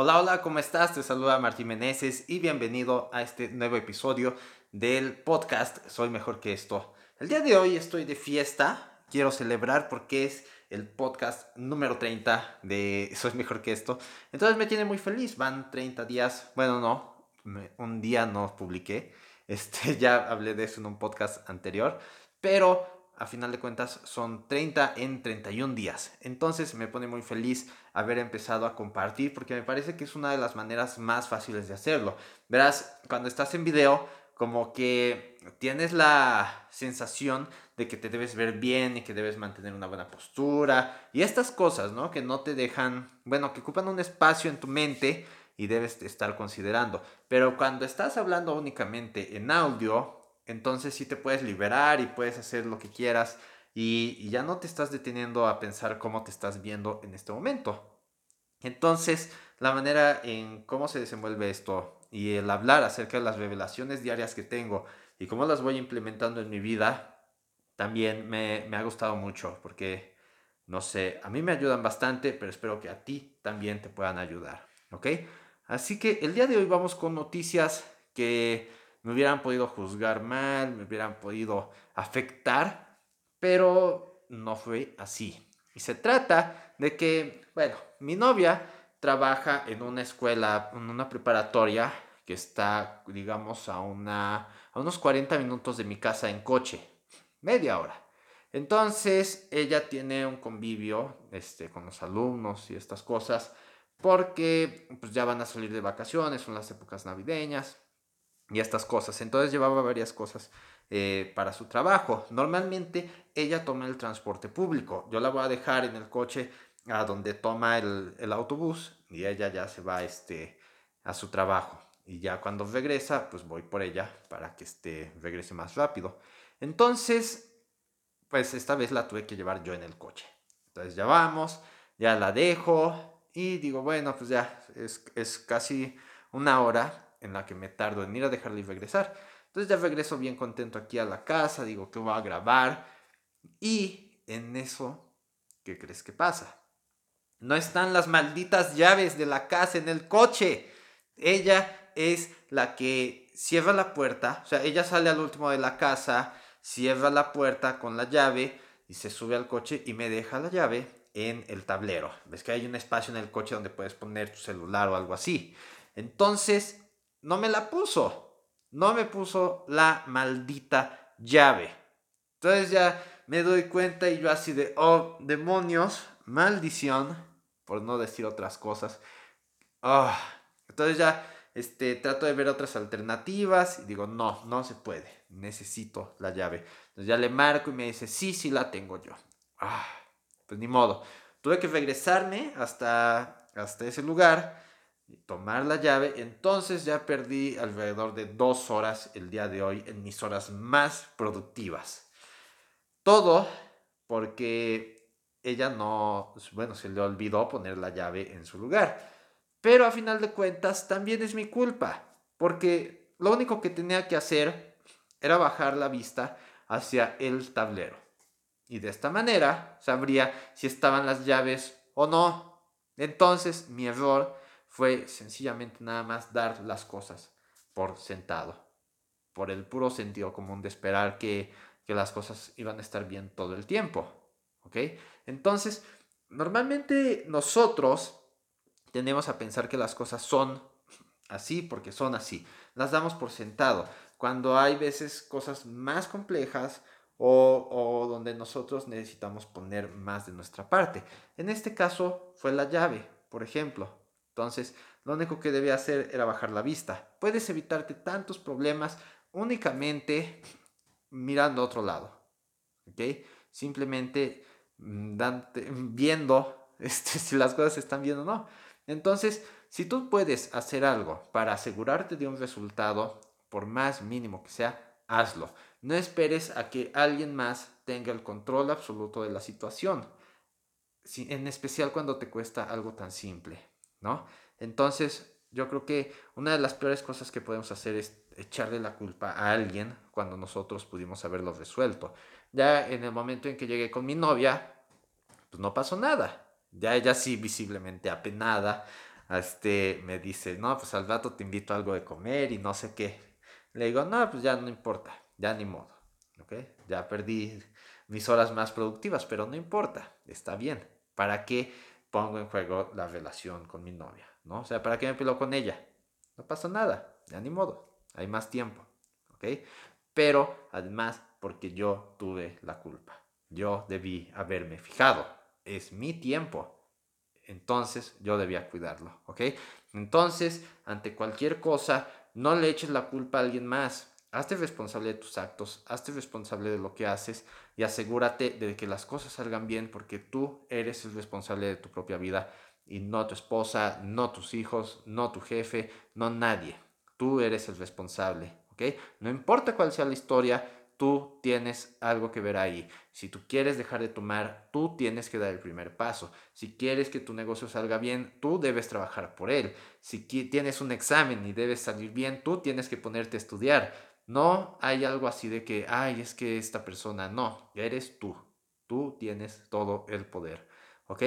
Hola, hola, ¿cómo estás? Te saluda Martín Meneses y bienvenido a este nuevo episodio del podcast Soy Mejor que esto. El día de hoy estoy de fiesta, quiero celebrar porque es el podcast número 30 de Soy Mejor que esto. Entonces me tiene muy feliz, van 30 días, bueno, no, un día no publiqué, este, ya hablé de eso en un podcast anterior, pero a final de cuentas son 30 en 31 días. Entonces me pone muy feliz haber empezado a compartir porque me parece que es una de las maneras más fáciles de hacerlo. Verás, cuando estás en video, como que tienes la sensación de que te debes ver bien y que debes mantener una buena postura y estas cosas, ¿no? Que no te dejan, bueno, que ocupan un espacio en tu mente y debes estar considerando. Pero cuando estás hablando únicamente en audio, entonces sí te puedes liberar y puedes hacer lo que quieras y, ya no te estás deteniendo a pensar cómo te estás viendo en este momento. Entonces, la manera en cómo se desenvuelve esto y el hablar acerca de las revelaciones diarias que tengo y cómo las voy implementando en mi vida, también me, me ha gustado mucho porque, no sé, a mí me ayudan bastante, pero espero que a ti también te puedan ayudar, ¿ok? Así que el día de hoy vamos con noticias que me hubieran podido juzgar mal, me hubieran podido afectar, pero no fue así. Y se trata de que, bueno, mi novia trabaja en una escuela, en una preparatoria que está, digamos, a, una, a unos 40 minutos de mi casa en coche, media hora. Entonces, ella tiene un convivio este, con los alumnos y estas cosas, porque pues, ya van a salir de vacaciones, son las épocas navideñas y estas cosas. Entonces llevaba varias cosas eh, para su trabajo. Normalmente ella toma el transporte público. Yo la voy a dejar en el coche a donde toma el, autobús y ella ya se va este, a su trabajo. Y ya cuando regresa, pues voy por ella para que este, regrese más rápido. Entonces, pues esta vez la tuve que llevar yo en el coche. Entonces ya vamos, ya la dejo y digo, bueno, pues ya es, es casi una hora en la que me tardo en ir a dejarle y regresar. Entonces ya regreso bien contento aquí a la casa, digo que voy a grabar y en eso, ¿qué crees que pasa? No están las malditas llaves de la casa en el coche. Ella es la que cierra la puerta, o sea, ella sale al último de la casa, cierra la puerta con la llave y se sube al coche y me deja la llave en el tablero. Ves que hay un espacio en el coche donde puedes poner tu celular o algo así. Entonces, no me la puso. No me puso la maldita llave. Entonces ya me doy cuenta y yo así de, oh, demonios, maldición, por no decir otras cosas. Oh. Entonces ya este, trato de ver otras alternativas y digo, no, no se puede, necesito la llave. Entonces ya le marco y me dice, sí, sí la tengo yo. Ah, pues ni modo. Tuve que regresarme hasta, hasta ese lugar tomar la llave, entonces ya perdí alrededor de dos horas el día de hoy en mis horas más productivas. Todo porque ella no, bueno, se le olvidó poner la llave en su lugar. Pero a final de cuentas también es mi culpa, porque lo único que tenía que hacer era bajar la vista hacia el tablero. Y de esta manera sabría si estaban las llaves o no. Entonces mi error fue sencillamente nada más dar las cosas por sentado, por el puro sentido común de esperar que, que las cosas iban a estar bien todo el tiempo. ¿Ok? Entonces, normalmente nosotros tendemos a pensar que las cosas son así porque son así. Las damos por sentado. Cuando hay veces cosas más complejas o, o, donde nosotros necesitamos poner más de nuestra parte. En este caso fue la llave, por ejemplo. Entonces, lo único que debía hacer era bajar la vista. Puedes evitarte tantos problemas únicamente mirando a otro lado. ¿Ok? Simplemente mm, viendo este, si las cosas se están viendo o no. Entonces, si tú puedes hacer algo para asegurarte de un resultado, por más mínimo que sea, hazlo. No esperes a que alguien más tenga el control absoluto de la situación, en especial cuando te cuesta algo tan simple. ¿No? Entonces, yo creo que una de las peores cosas que podemos hacer es echarle la culpa a alguien cuando nosotros pudimos haberlo resuelto. Ya en el momento en que llegué con mi novia, pues no pasó nada. Ya ella sí visiblemente apenada, este, me dice, no, pues al rato te invito a algo de comer y no sé qué. Le digo, no, pues ya no importa, ya ni modo, ¿ok? Ya perdí mis horas más productivas, pero no importa, está bien. ¿Para qué pongo en juego la relación con mi novia? ¿No? O sea, ¿para qué me peleo con ella? No pasa nada, ya ni modo, hay más tiempo, ¿ok? Pero además porque yo tuve la culpa. Yo debí haberme fijado. Es mi tiempo. Entonces yo debía cuidarlo, ¿ok? Entonces, ante cualquier cosa, no le eches la culpa a alguien más. Hazte responsable de tus actos, hazte responsable de lo que haces y asegúrate de que las cosas salgan bien porque tú eres el responsable de tu propia vida y no tu esposa, no tus hijos, no tu jefe, no nadie. Tú eres el responsable, ¿ok? No importa cuál sea la historia, tú tienes algo que ver ahí. Si tú quieres dejar de tomar, tú tienes que dar el primer paso. Si quieres que tu negocio salga bien, tú debes trabajar por él. Si tienes un examen y debes salir bien, tú tienes que ponerte a estudiar. No hay algo así de que, ay, es que esta persona, no, eres tú. Tú tienes todo el poder. ¿Ok?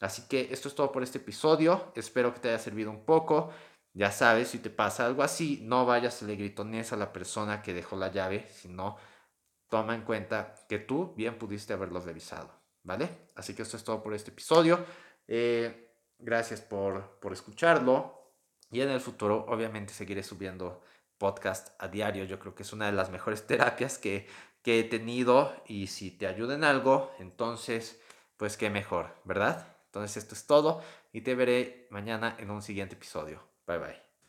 Así que esto es todo por este episodio. Espero que te haya servido un poco. Ya sabes, si te pasa algo así, no vayas a le gritones a la persona que dejó la llave, sino toma en cuenta que tú bien pudiste haberlo revisado, ¿vale? Así que esto es todo por este episodio. Eh, gracias por, por escucharlo y en el futuro obviamente seguiré subiendo podcast a diario. Yo creo que es una de las mejores terapias que, que he tenido y si te ayuda en algo, entonces pues qué mejor, ¿verdad? Entonces esto es todo y te veré mañana en un siguiente episodio. Bye bye.